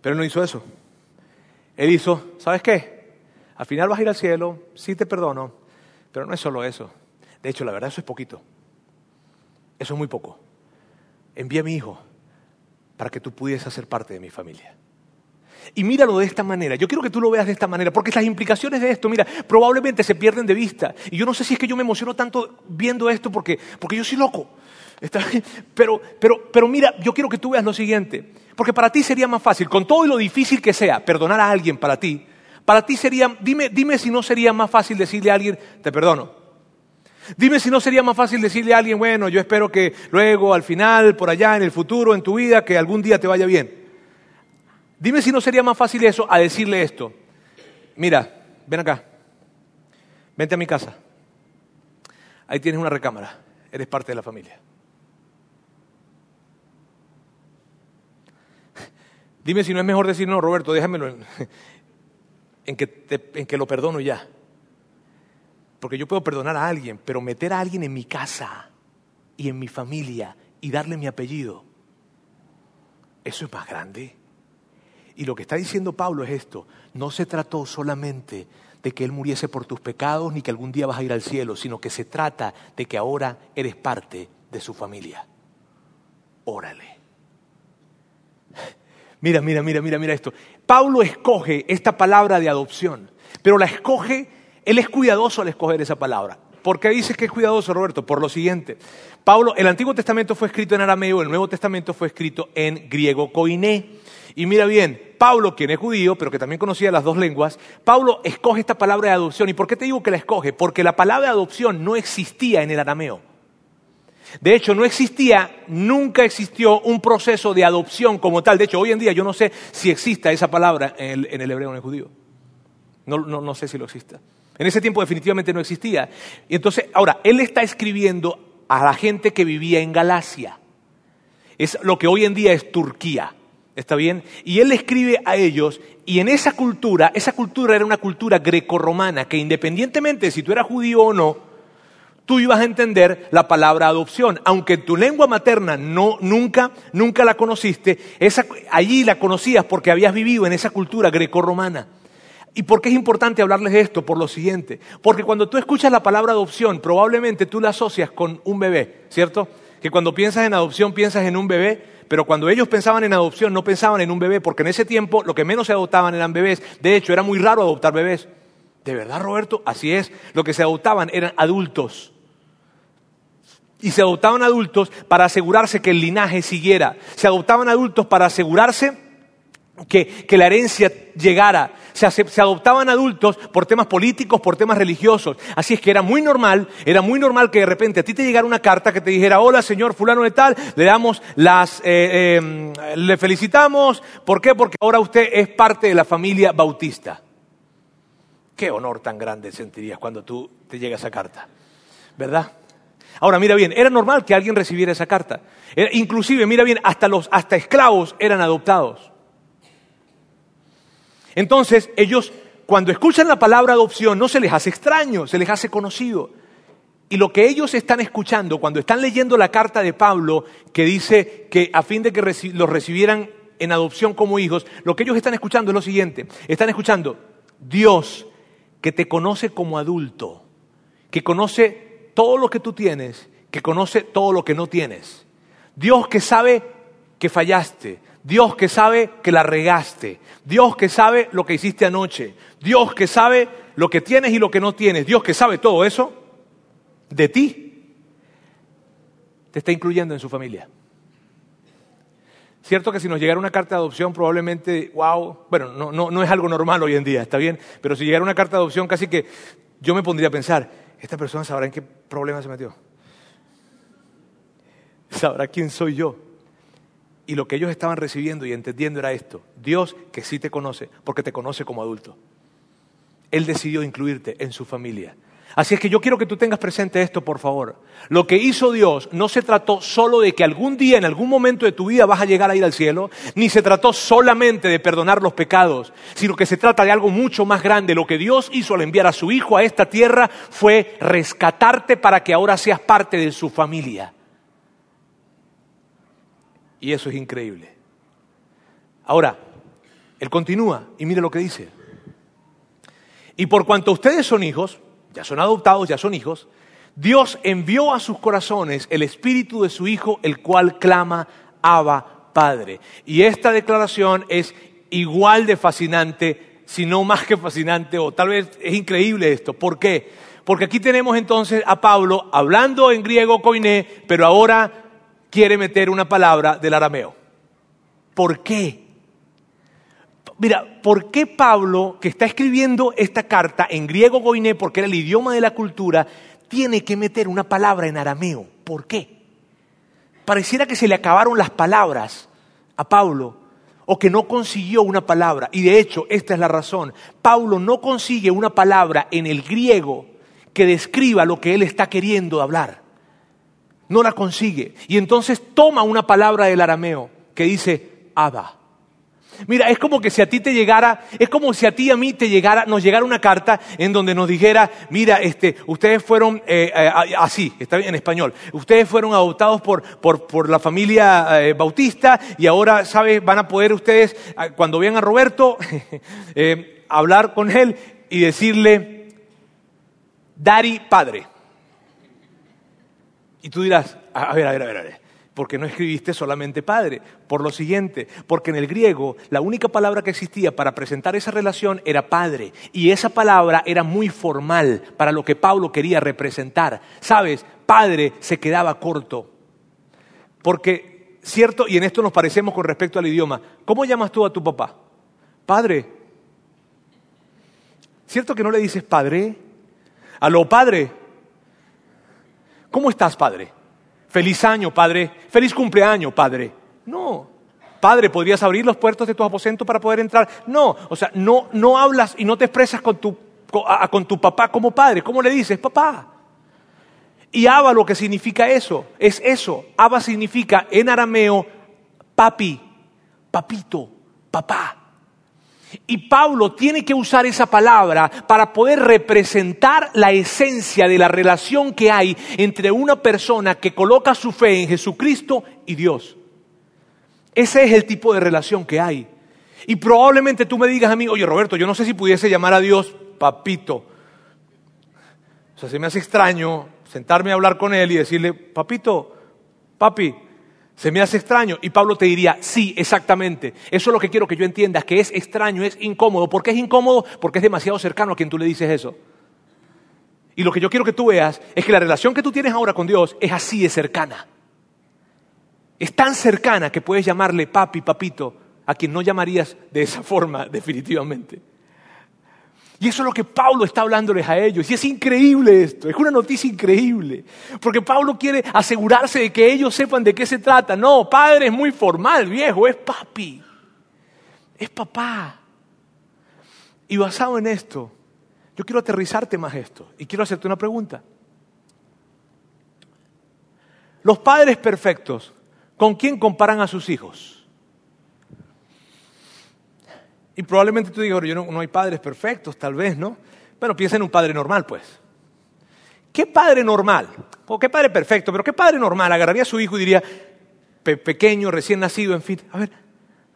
Pero no hizo eso. Él hizo, ¿sabes qué? Al final vas a ir al cielo, sí te perdono, pero no es solo eso. De hecho, la verdad, eso es poquito. Eso es muy poco. Envía a mi hijo para que tú pudieras ser parte de mi familia. Y míralo de esta manera. Yo quiero que tú lo veas de esta manera, porque las implicaciones de esto, mira, probablemente se pierden de vista. Y yo no sé si es que yo me emociono tanto viendo esto porque, porque yo soy loco. Pero, pero, pero mira, yo quiero que tú veas lo siguiente. Porque para ti sería más fácil, con todo lo difícil que sea, perdonar a alguien para ti. Para ti sería, dime, dime si no sería más fácil decirle a alguien, te perdono. Dime si no sería más fácil decirle a alguien, bueno, yo espero que luego, al final, por allá, en el futuro, en tu vida, que algún día te vaya bien. Dime si no sería más fácil eso a decirle esto. Mira, ven acá, vente a mi casa. Ahí tienes una recámara, eres parte de la familia. Dime si no es mejor decir, no, Roberto, déjamelo en, que, en que lo perdono ya. Porque yo puedo perdonar a alguien, pero meter a alguien en mi casa y en mi familia y darle mi apellido, eso es más grande. Y lo que está diciendo Pablo es esto, no se trató solamente de que Él muriese por tus pecados ni que algún día vas a ir al cielo, sino que se trata de que ahora eres parte de su familia. Órale. Mira, mira, mira, mira, mira esto. Pablo escoge esta palabra de adopción, pero la escoge, él es cuidadoso al escoger esa palabra. ¿Por qué dices que es cuidadoso, Roberto? Por lo siguiente. Pablo, el Antiguo Testamento fue escrito en arameo, el Nuevo Testamento fue escrito en griego koiné. Y mira bien, Pablo, quien es judío, pero que también conocía las dos lenguas, Pablo escoge esta palabra de adopción. ¿Y por qué te digo que la escoge? Porque la palabra de adopción no existía en el arameo. De hecho, no existía, nunca existió un proceso de adopción como tal. De hecho, hoy en día yo no sé si exista esa palabra en el, hebreo o en el judío. No, no sé si lo exista. En ese tiempo definitivamente no existía. Y entonces, ahora, él está escribiendo a la gente que vivía en Galacia. Es lo que hoy en día es Turquía. ¿Está bien? Y él escribe a ellos, y en esa cultura, esa cultura era una cultura grecorromana, que independientemente de si tú eras judío o no, tú ibas a entender la palabra adopción. Aunque tu lengua materna no, nunca, nunca la conociste, esa, allí la conocías porque habías vivido en esa cultura grecorromana. ¿Y por qué es importante hablarles de esto? Por lo siguiente. Porque cuando tú escuchas la palabra adopción, probablemente tú la asocias con un bebé, ¿cierto? Que cuando piensas en adopción piensas en un bebé, pero cuando ellos pensaban en adopción no pensaban en un bebé, porque en ese tiempo lo que menos se adoptaban eran bebés. De hecho, era muy raro adoptar bebés. ¿De verdad, Roberto? Así es. Lo que se adoptaban eran adultos y se adoptaban adultos para asegurarse que el linaje siguiera. Se adoptaban adultos para asegurarse que, la herencia llegara. Se, adoptaban adultos por temas políticos, por temas religiosos. Así es que era muy normal, era muy normal que de repente a ti te llegara una carta que te dijera, hola señor fulano de tal, le damos las, eh, em, le felicitamos. ¿Por qué? Porque ahora usted es parte de la familia bautista. Qué honor tan grande sentirías cuando tú te llega esa carta, ¿verdad? Ahora, mira bien, era normal que alguien recibiera esa carta. inclusive, mira bien, hasta los hasta esclavos eran adoptados. Entonces, ellos, cuando escuchan la palabra adopción, no se les hace extraño, se les hace conocido. Y lo que ellos están escuchando cuando están leyendo la carta de Pablo, que dice que a fin de que los recibieran en adopción como hijos, lo que ellos están escuchando es lo siguiente. Están escuchando, Dios que te conoce como adulto, que conoce todo lo que tú tienes, que conoce todo lo que no tienes. Dios que sabe que fallaste, Dios que sabe que la regaste, Dios que sabe lo que hiciste anoche, Dios que sabe lo que tienes y lo que no tienes, Dios que sabe todo eso de ti, te está incluyendo en su familia. Cierto que si nos llegara una carta de adopción, probablemente, wow, bueno, no, no, no es algo normal hoy en día, está bien, pero si llegara una carta de adopción, casi que yo me pondría a pensar, esta persona sabrá en qué problema se metió. Sabrá quién soy yo. Y lo que ellos estaban recibiendo y entendiendo era esto. Dios que sí te conoce, porque te conoce como adulto. Él decidió incluirte en su familia. Así es que yo quiero que tú tengas presente esto, por favor. Lo que hizo Dios no se trató solo de que algún día, en algún momento de tu vida vas a llegar a ir al cielo, ni se trató solamente de perdonar los pecados, sino que se trata de algo mucho más grande. Lo que Dios hizo al enviar a su Hijo a esta tierra fue rescatarte para que ahora seas parte de su familia. Y eso es increíble. Ahora, Él continúa y mire lo que dice. Y por cuanto ustedes son hijos, ya son adoptados, ya son hijos, Dios envió a sus corazones el espíritu de su Hijo, el cual clama, Abba, Padre. Y esta declaración es igual de fascinante, si no más que fascinante, o tal vez es increíble esto. ¿Por qué? Porque aquí tenemos entonces a Pablo hablando en griego koiné, pero ahora quiere meter una palabra del arameo. ¿Por qué? Mira, ¿por qué Pablo, que está escribiendo esta carta en griego koiné, porque era el idioma de la cultura, tiene que meter una palabra en arameo? ¿Por qué? Pareciera que se le acabaron las palabras a Pablo o que no consiguió una palabra. Y de hecho, esta es la razón. Pablo no consigue una palabra en el griego que describa lo que él está queriendo hablar. No la consigue. Y entonces toma una palabra del arameo que dice Abba. Mira, es como que si a ti te llegara, es como si a ti y a mí te llegara, nos llegara una carta en donde nos dijera, mira, este, ustedes fueron, eh, eh, así, está bien en español, ustedes fueron adoptados por, por, por la familia eh, bautista y ahora, ¿sabes? Van a poder ustedes, cuando vean a Roberto, hablar con él y decirle, Dari Padre. Y tú dirás, a ver, a ver, a ver, a ver, ¿por qué no escribiste solamente Padre? Por lo siguiente, porque en el griego la única palabra que existía para presentar esa relación era Padre, y esa palabra era muy formal para lo que Pablo quería representar. ¿Sabes? Padre se quedaba corto. Porque, cierto, y en esto nos parecemos con respecto al idioma, ¿cómo llamas tú a tu papá? Padre. ¿Cierto que no le dices Padre? Aló, padre. ¿Cómo estás, padre? Feliz año, padre. Feliz cumpleaños, padre. No. Padre, ¿podrías abrir los puertos de tu aposento para poder entrar? No. O sea, no, no hablas y no te expresas con tu, con, tu papá como padre. ¿Cómo le dices? Papá. Y Abba lo que significa eso, es eso. Abba significa en arameo papi, papito, papá. Y Pablo tiene que usar esa palabra para poder representar la esencia de la relación que hay entre una persona que coloca su fe en Jesucristo y Dios. Ese es el tipo de relación que hay. Y probablemente tú me digas a mí, oye Roberto, yo no sé si pudiese llamar a Dios papito. O sea, se me hace extraño sentarme a hablar con él y decirle, papito, papi, se me hace extraño. Y Pablo te diría, sí, exactamente. Eso es lo que quiero que yo entiendas, que es extraño, es incómodo. ¿Por qué es incómodo? Porque es demasiado cercano a quien tú le dices eso. Y lo que yo quiero que tú veas es que la relación que tú tienes ahora con Dios es así de cercana. Es tan cercana que puedes llamarle papi, papito, a quien no llamarías de esa forma definitivamente. Y eso es lo que Pablo está hablándoles a ellos. Y es increíble esto, es una noticia increíble. Porque Pablo quiere asegurarse de que ellos sepan de qué se trata. No, padre es muy formal, viejo, es papi. Es papá. Y basado en esto, yo quiero aterrizarte más esto. Y quiero hacerte una pregunta. Los padres perfectos, ¿con quién comparan a sus hijos? Y probablemente tú digas, yo no, hay padres perfectos, tal vez, ¿no? Bueno, piensa en un padre normal, pues. ¿Qué padre normal? O qué padre perfecto, pero qué padre normal agarraría a su hijo y diría, pequeño, recién nacido, en fin, a ver,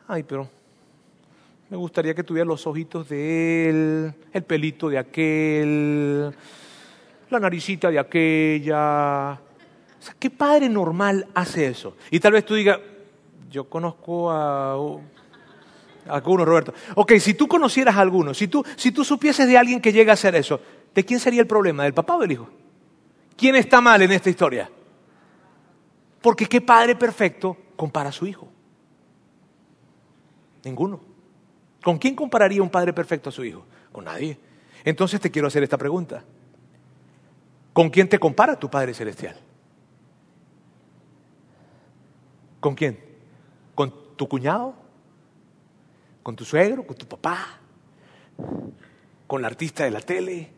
ay, pero me gustaría que tuviera los ojitos de él, el pelito de aquel, la naricita de aquella. O sea, ¿qué padre normal hace eso? Y tal vez tú digas, yo conozco a algunos, Roberto. Ok, si tú conocieras a alguno, si tú, si tú supieses de alguien que llega a hacer eso, ¿de quién sería el problema? ¿Del papá o del hijo? ¿Quién está mal en esta historia? Porque qué padre perfecto compara a su hijo. Ninguno. ¿Con quién compararía un padre perfecto a su hijo? Con nadie. Entonces te quiero hacer esta pregunta. ¿Con quién te compara tu Padre Celestial? ¿Con quién? ¿Con tu cuñado? Con tu suegro, con tu papá, con la artista de la tele,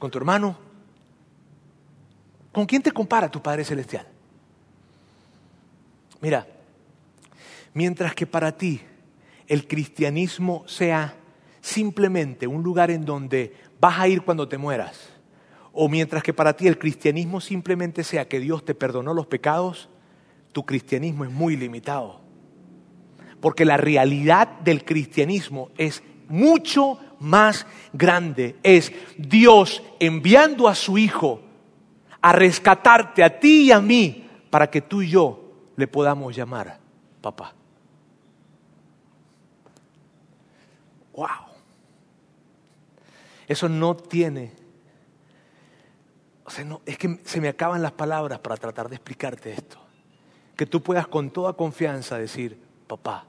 con tu hermano. ¿Con quién te compara tu Padre Celestial? Mira, mientras que para ti el cristianismo sea simplemente un lugar en donde vas a ir cuando te mueras, o mientras que para ti el cristianismo simplemente sea que Dios te perdonó los pecados, tu cristianismo es muy limitado. Porque la realidad del cristianismo es mucho más grande es Dios enviando a su Hijo a rescatarte a ti y a mí para que tú y yo le podamos llamar papá. ¡Wow! Eso no tiene... O sea, no, es que se me acaban las palabras para tratar de explicarte esto. Que tú puedas con toda confianza decir, papá,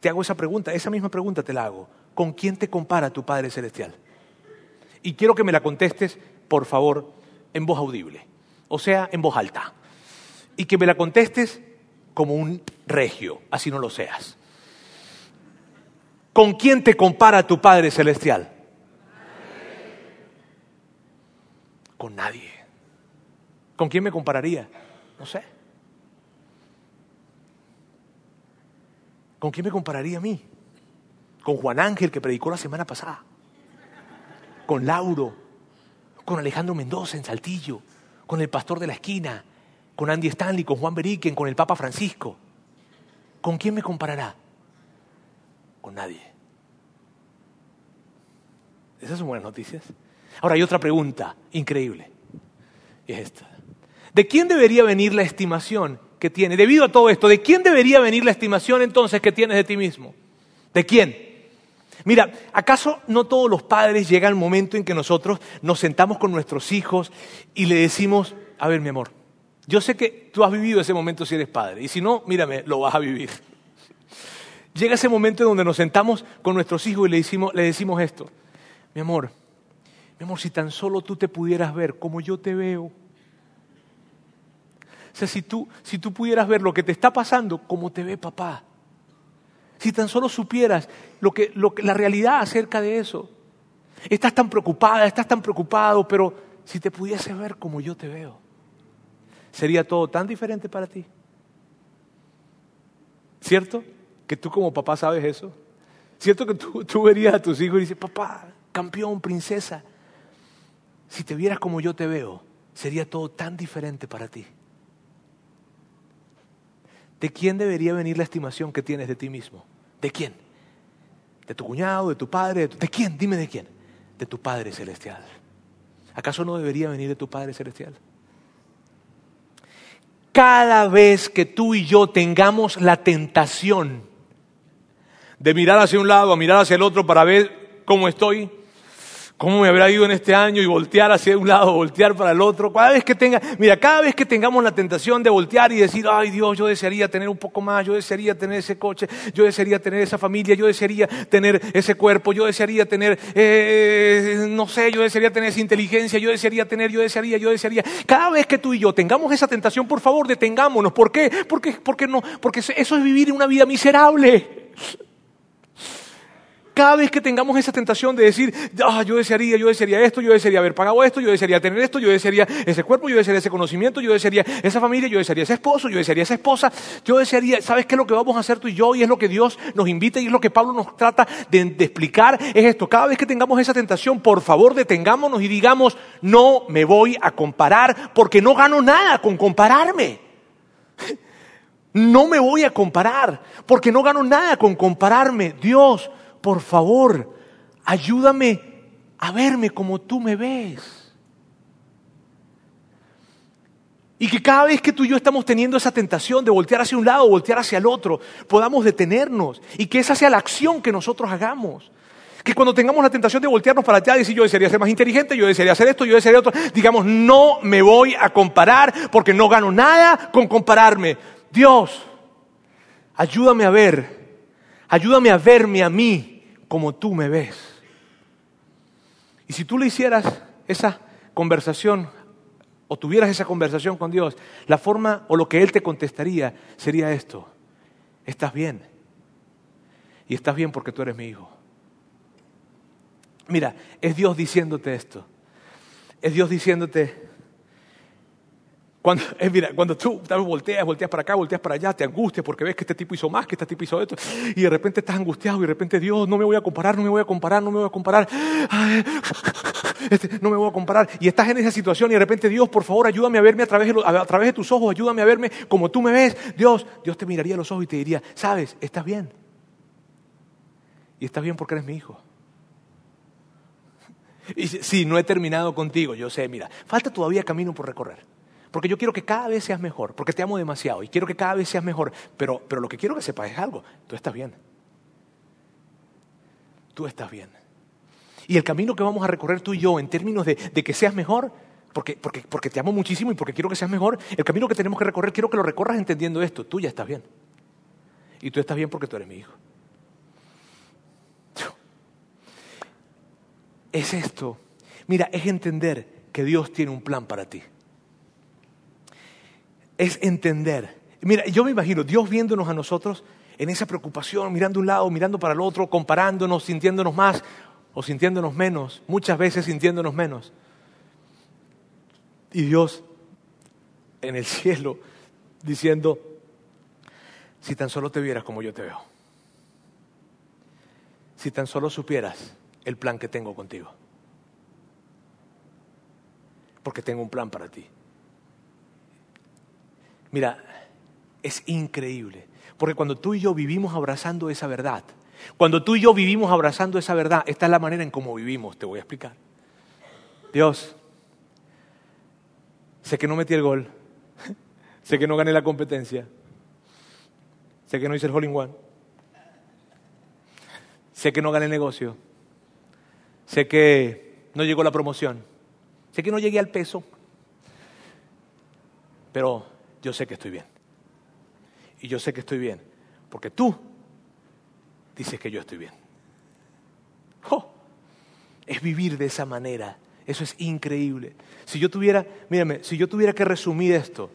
te hago esa pregunta, esa misma pregunta te la hago. ¿Con quién te compara tu Padre Celestial? Y quiero que me la contestes, por favor, en voz audible, o sea, en voz alta. Y que me la contestes como un regio, así no lo seas. ¿Con quién te compara tu Padre Celestial? Con nadie. ¿Con quién me compararía? No sé. ¿Con quién me compararía a mí? Con Juan Ángel que predicó la semana pasada. Con Lauro. Con Alejandro Mendoza en Saltillo. Con el pastor de la esquina con Andy Stanley, con Juan Beriken, con el Papa Francisco. ¿Con quién me comparará? Con nadie. Esas son buenas noticias. Ahora hay otra pregunta increíble. Y es esta. ¿De quién debería venir la estimación tiene? Debido a todo esto, ¿de quién debería venir la estimación entonces que tienes de ti mismo? ¿De quién? Mira, ¿acaso no todos los padres llega el momento en que nosotros nos sentamos con nuestros hijos y le decimos, a ver mi amor, yo sé que tú has vivido ese momento si eres padre, y si no, mírame, lo vas a vivir. Llega ese momento en donde nos sentamos con nuestros hijos y le decimos, le decimos esto, mi amor, mi amor, si tan solo tú te pudieras ver como yo te veo. O sea, si tú, si tú pudieras ver lo que te está pasando como te ve papá. Si tan solo supieras lo que, lo que, la realidad acerca de eso. Estás tan preocupada, estás tan preocupado, pero si te pudiese ver como yo te veo sería todo tan diferente para ti. ¿Cierto? Que tú como papá sabes eso. ¿Cierto que tú, verías a tus hijos y dices, papá, campeón, princesa, si te vieras como yo te veo, sería todo tan diferente para ti. ¿De quién debería venir la estimación que tienes de ti mismo? ¿De quién? ¿De tu cuñado, de tu padre? ¿De, ¿De quién? Dime de quién. De tu Padre Celestial. ¿Acaso no debería venir de tu Padre Celestial? cada vez que tú y yo tengamos la tentación de mirar hacia un lado, a mirar hacia el otro para ver cómo estoy, cómo me habrá ido en este año y voltear hacia un lado, voltear para el otro. Cada vez que tenga, mira, cada vez que tengamos la tentación de voltear y decir, ay Dios, yo desearía tener un poco más, yo desearía tener ese coche, yo desearía tener esa familia, yo desearía tener ese cuerpo, yo desearía tener, eh, no sé, yo desearía tener esa inteligencia, yo desearía tener, yo desearía, yo desearía. Cada vez que tú y yo tengamos esa tentación, por favor, detengámonos. ¿Por qué? Porque, porque no, porque eso es vivir una vida miserable. Cada vez que tengamos esa tentación de decir, ah, yo desearía, yo desearía esto, yo desearía haber pagado esto, yo desearía tener esto, yo desearía ese cuerpo, yo desearía ese conocimiento, yo desearía esa familia, yo desearía ese esposo, yo desearía esa esposa, yo desearía, ¿sabes qué es lo que vamos a hacer tú y yo? Y es lo que Dios nos invita y es lo que Pablo nos trata de, de explicar, es esto. Cada vez que tengamos esa tentación, por favor, detengámonos y digamos, no me voy a comparar porque no gano nada con compararme. No me voy a comparar porque no gano nada con compararme. Dios por favor, ayúdame a verme como tú me ves. Y que cada vez que tú y yo estamos teniendo esa tentación de voltear hacia un lado voltear hacia el otro, podamos detenernos y que esa sea la acción que nosotros hagamos. Que cuando tengamos la tentación de voltearnos para allá y decir yo desearía ser más inteligente, yo desearía hacer esto, yo desearía otro, digamos, no me voy a comparar porque no gano nada con compararme. Dios, ayúdame a ver, ayúdame a verme a mí como tú me ves. Y si tú le hicieras esa conversación o tuvieras esa conversación con Dios, la forma o lo que Él te contestaría sería esto. Estás bien. Y estás bien porque tú eres mi hijo. Mira, es Dios diciéndote esto. Es Dios diciéndote, cuando, eh, mira, cuando tú volteas, volteas para acá, volteas para allá, te angustias porque ves que este tipo hizo más, que este tipo hizo esto, y de repente estás angustiado y de repente Dios, no me voy a comparar, no me voy a comparar, no me voy a comparar, este, no me voy a comparar, y estás en esa situación y de repente Dios, por favor, ayúdame a verme a través, de, a través de tus ojos, ayúdame a verme como tú me ves, Dios, Dios te miraría a los ojos y te diría, sabes, estás bien, Y estás bien porque eres mi hijo. Y sí, no he terminado contigo, yo sé, mira, falta todavía camino por recorrer. Porque yo quiero que cada vez seas mejor, porque te amo demasiado y quiero que cada vez seas mejor. Pero, pero lo que quiero que sepas es algo, tú estás bien. Tú estás bien. Y el camino que vamos a recorrer tú y yo en términos de, de que seas mejor, porque, porque, porque te amo muchísimo y porque quiero que seas mejor, el camino que tenemos que recorrer, quiero que lo recorras entendiendo esto, tú ya estás bien. Y tú estás bien porque tú eres mi hijo. Es esto. Mira, es entender que Dios tiene un plan para ti. Es entender. Mira, yo me imagino Dios viéndonos a nosotros en esa preocupación, mirando un lado, mirando para el otro, comparándonos, sintiéndonos más o sintiéndonos menos, muchas veces sintiéndonos menos. Y Dios en el cielo diciendo, si tan solo te vieras como yo te veo, si tan solo supieras el plan que tengo contigo. Porque tengo un plan para ti. Mira, es increíble. Porque cuando tú y yo vivimos abrazando esa verdad, cuando tú y yo vivimos abrazando esa verdad, esta es la manera en cómo vivimos, te voy a explicar. Dios, sé que no metí el gol, sé que no gané la competencia, sé que no hice el hole one, sé que no gané el negocio, Sé que no llegó la promoción. Sé que no llegué al peso. Pero yo sé que estoy bien. Y yo sé que estoy bien. Porque tú dices que yo estoy bien. ¡Oh! Es vivir de esa manera. Eso es increíble. Si yo tuviera, mírame, si yo tuviera que resumir esto,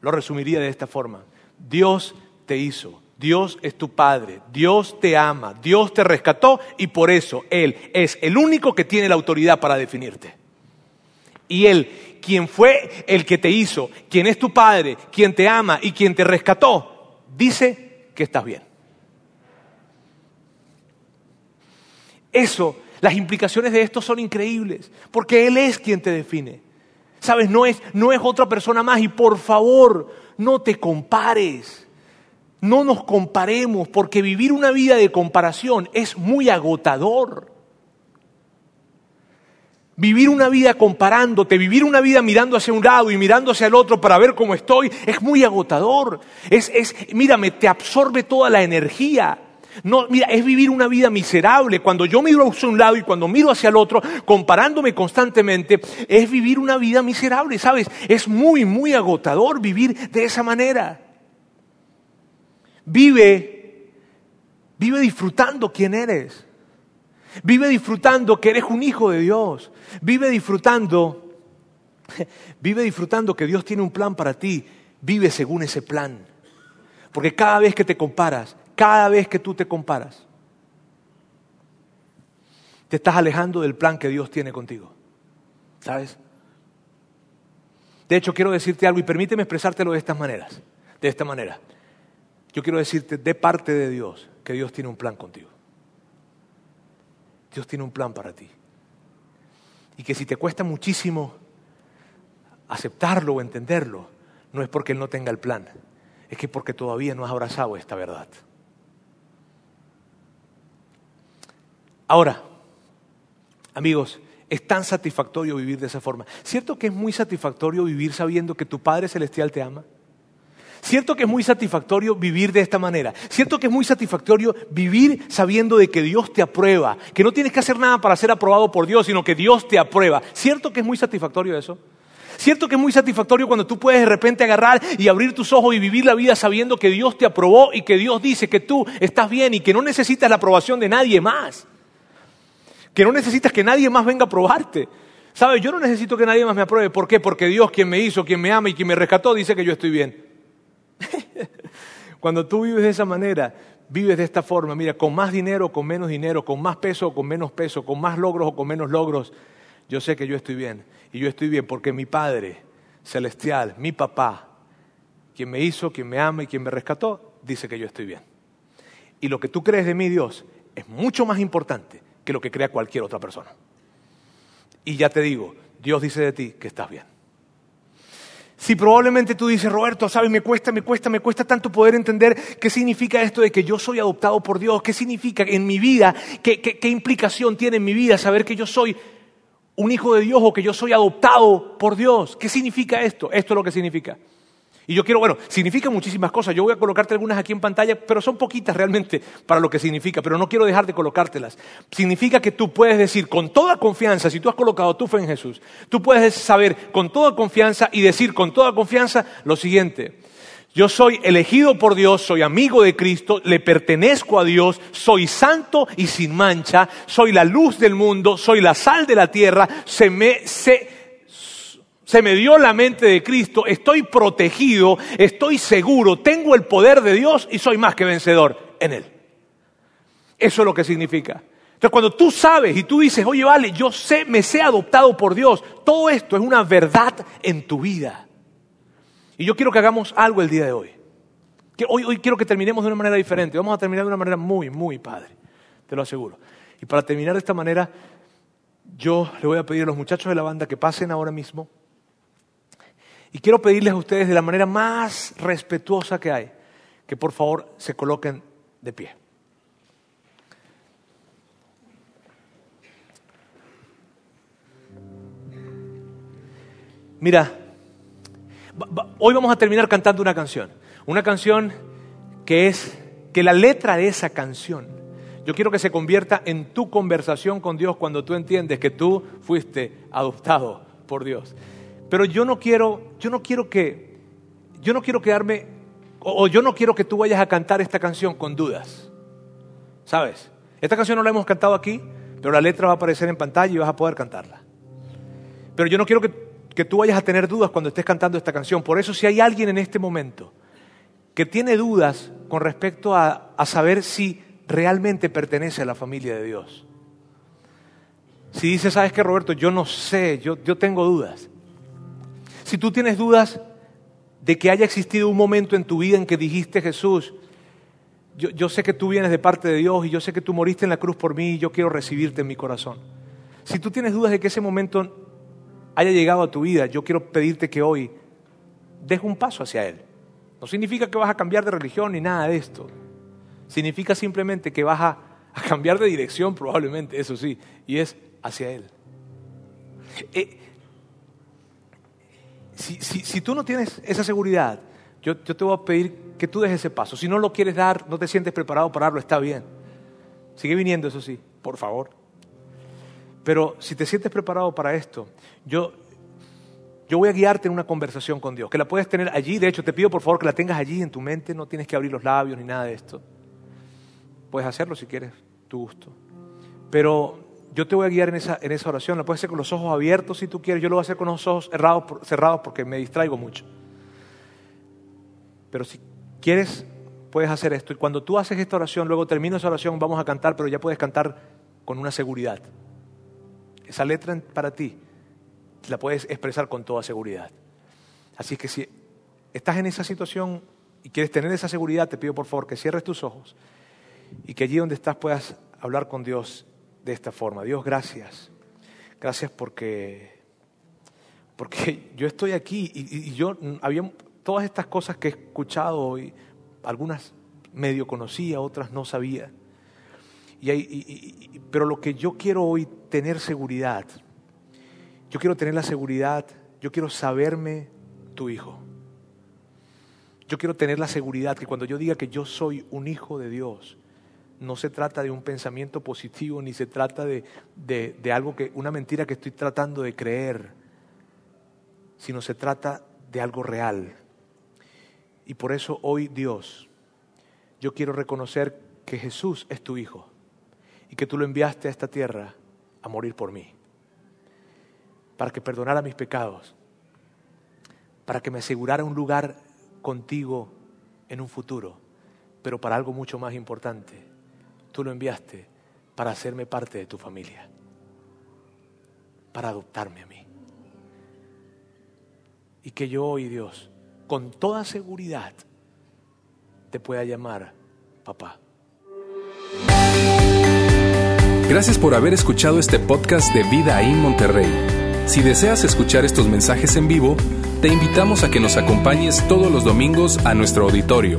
lo resumiría de esta forma. Dios te hizo Dios es tu Padre, Dios te ama, Dios te rescató y por eso Él es el único que tiene la autoridad para definirte. Y Él, quien fue el que te hizo, quien es tu Padre, quien te ama y quien te rescató, dice que estás bien. Eso, las implicaciones de esto son increíbles, porque Él es quien te define. Sabes, no es, no es otra persona más y por favor, no te compares. No nos comparemos, porque vivir una vida de comparación es muy agotador. Vivir una vida comparándote, vivir una vida mirando hacia un lado y mirando hacia el otro para ver cómo estoy, es muy agotador. Es, es, mírame, te absorbe toda la energía. No, mira, es vivir una vida miserable. Cuando yo miro hacia un lado y cuando miro hacia el otro, comparándome constantemente, es vivir una vida miserable, ¿sabes? Es muy, muy agotador vivir de esa manera. Vive, vive disfrutando quién eres. Vive disfrutando que eres un hijo de Dios. Vive disfrutando, vive disfrutando que Dios tiene un plan para ti. Vive según ese plan. Porque cada vez que te comparas, cada vez que tú te comparas, te estás alejando del plan que Dios tiene contigo. ¿Sabes? De hecho, quiero decirte algo y permíteme expresártelo de estas maneras. De esta manera. Yo quiero decirte de parte de Dios que Dios tiene un plan contigo. Dios tiene un plan para ti. Y que si te cuesta muchísimo aceptarlo o entenderlo, no es porque Él no tenga el plan, es que porque todavía no has abrazado esta verdad. Ahora, amigos, es tan satisfactorio vivir de esa forma. ¿Cierto que es muy satisfactorio vivir sabiendo que tu Padre Celestial te ama? Cierto que es muy satisfactorio vivir de esta manera. Cierto que es muy satisfactorio vivir sabiendo de que Dios te aprueba, que no tienes que hacer nada para ser aprobado por Dios, sino que Dios te aprueba. Cierto que es muy satisfactorio eso. Cierto que es muy satisfactorio cuando tú puedes de repente agarrar y abrir tus ojos y vivir la vida sabiendo que Dios te aprobó y que Dios dice que tú estás bien y que no necesitas la aprobación de nadie más. Que no necesitas que nadie más venga a aprobarte. ¿Sabes? Yo no necesito que nadie más me apruebe. ¿Por qué? Porque Dios, quien me hizo, quien me ama y quien me rescató, dice que yo estoy bien. Cuando tú vives de esa manera, vives de esta forma, mira, con más dinero o con menos dinero, con más peso o con menos peso, con más logros o con menos logros, yo sé que yo estoy bien. Y yo estoy bien porque mi Padre celestial, mi papá, quien me hizo, quien me ama y quien me rescató, dice que yo estoy bien. Y lo que tú crees de mí, Dios, es mucho más importante que lo que crea cualquier otra persona. Y ya te digo, Dios dice de ti que estás bien. Si probablemente tú dices, Roberto, sabes, me cuesta, me cuesta, me cuesta tanto poder entender qué significa esto de que yo soy adoptado por Dios, qué significa en mi vida, qué, qué implicación tiene en mi vida saber que yo soy un hijo de Dios o que yo soy adoptado por Dios. ¿Qué significa esto? Esto es lo que significa. Y yo quiero, bueno, significa muchísimas cosas. Yo voy a colocarte algunas aquí en pantalla, pero son poquitas realmente para lo que significa, pero no quiero dejar de colocártelas. Significa que tú puedes decir con toda confianza, si tú has colocado tu fe en Jesús, tú puedes saber con toda confianza y decir con toda confianza lo siguiente. Yo soy elegido por Dios, soy amigo de Cristo, le pertenezco a Dios, soy santo y sin mancha, soy la luz del mundo, soy la sal de la tierra, se me, se, se me dio la mente de Cristo, estoy protegido, estoy seguro, tengo el poder de Dios y soy más que vencedor en Él. Eso es lo que significa. Entonces cuando tú sabes y tú dices, oye, vale, yo sé, me sé adoptado por Dios, todo esto es una verdad en tu vida. Y yo quiero que hagamos algo el día de hoy. Que hoy, hoy quiero que terminemos de una manera diferente. Vamos a terminar de una manera muy, muy padre, te lo aseguro. Y para terminar de esta manera, yo le voy a pedir a los muchachos de la banda que pasen ahora mismo. Y quiero pedirles a ustedes de la manera más respetuosa que hay, que por favor se coloquen de pie. Mira, hoy vamos a terminar cantando una canción, una canción que es que la letra de esa canción, yo quiero que se convierta en tu conversación con Dios cuando tú entiendes que tú fuiste adoptado por Dios. Pero yo no quiero, yo no quiero que, yo no quiero quedarme, o, yo no quiero que tú vayas a cantar esta canción con dudas. ¿Sabes? Esta canción no la hemos cantado aquí, pero la letra va a aparecer en pantalla y vas a poder cantarla. Pero yo no quiero que, que tú vayas a tener dudas cuando estés cantando esta canción. Por eso si hay alguien en este momento que tiene dudas con respecto a, a saber si realmente pertenece a la familia de Dios. Si dice, ¿sabes qué, Roberto? Yo no sé, yo, yo tengo dudas. Si tú tienes dudas de que haya existido un momento en tu vida en que dijiste, Jesús, yo, sé que tú vienes de parte de Dios y yo sé que tú moriste en la cruz por mí y yo quiero recibirte en mi corazón. Si tú tienes dudas de que ese momento haya llegado a tu vida, yo quiero pedirte que hoy deje un paso hacia Él. No significa que vas a cambiar de religión ni nada de esto. Significa simplemente que vas a, cambiar de dirección probablemente, eso sí, y es hacia Él. Eh, si, tú no tienes esa seguridad, yo, te voy a pedir que tú dejes ese paso. Si no lo quieres dar, no te sientes preparado para darlo, está bien. Sigue viniendo, eso sí, por favor. Pero si te sientes preparado para esto, yo, yo voy a guiarte en una conversación con Dios, que la puedes tener allí. De hecho, te pido por favor que la tengas allí en tu mente, no tienes que abrir los labios ni nada de esto. Puedes hacerlo si quieres, tu gusto. Pero yo te voy a guiar en esa, en esa oración. La puedes hacer con los ojos abiertos si tú quieres. Yo lo voy a hacer con los ojos cerrados, cerrados porque me distraigo mucho. Pero si quieres, puedes hacer esto. Y cuando tú haces esta oración, luego termino esa oración, vamos a cantar, pero ya puedes cantar con una seguridad. Esa letra para ti la puedes expresar con toda seguridad. Así que si estás en esa situación y quieres tener esa seguridad, te pido por favor que cierres tus ojos y que allí donde estás puedas hablar con Dios de esta forma. Dios, gracias. Gracias porque, porque yo estoy aquí y, yo había todas estas cosas que he escuchado y algunas medio conocía, otras no sabía. Y pero lo que yo quiero hoy tener seguridad, yo quiero tener la seguridad, yo quiero saberme tu hijo. Yo quiero tener la seguridad que cuando yo diga que yo soy un hijo de Dios, no se trata de un pensamiento positivo, ni se trata de, de, algo que, una mentira que estoy tratando de creer, sino se trata de algo real. Y por eso hoy Dios, yo quiero reconocer que Jesús es tu Hijo y que tú lo enviaste a esta tierra a morir por mí, para que perdonara mis pecados, para que me asegurara un lugar contigo en un futuro, pero para algo mucho más importante, tú lo enviaste para hacerme parte de tu familia, para adoptarme a mí. Y que yo hoy, Dios, con toda seguridad, te pueda llamar papá. Gracias por haber escuchado este podcast de Vida en Monterrey. Si deseas escuchar estos mensajes en vivo, te invitamos a que nos acompañes todos los domingos a nuestro auditorio.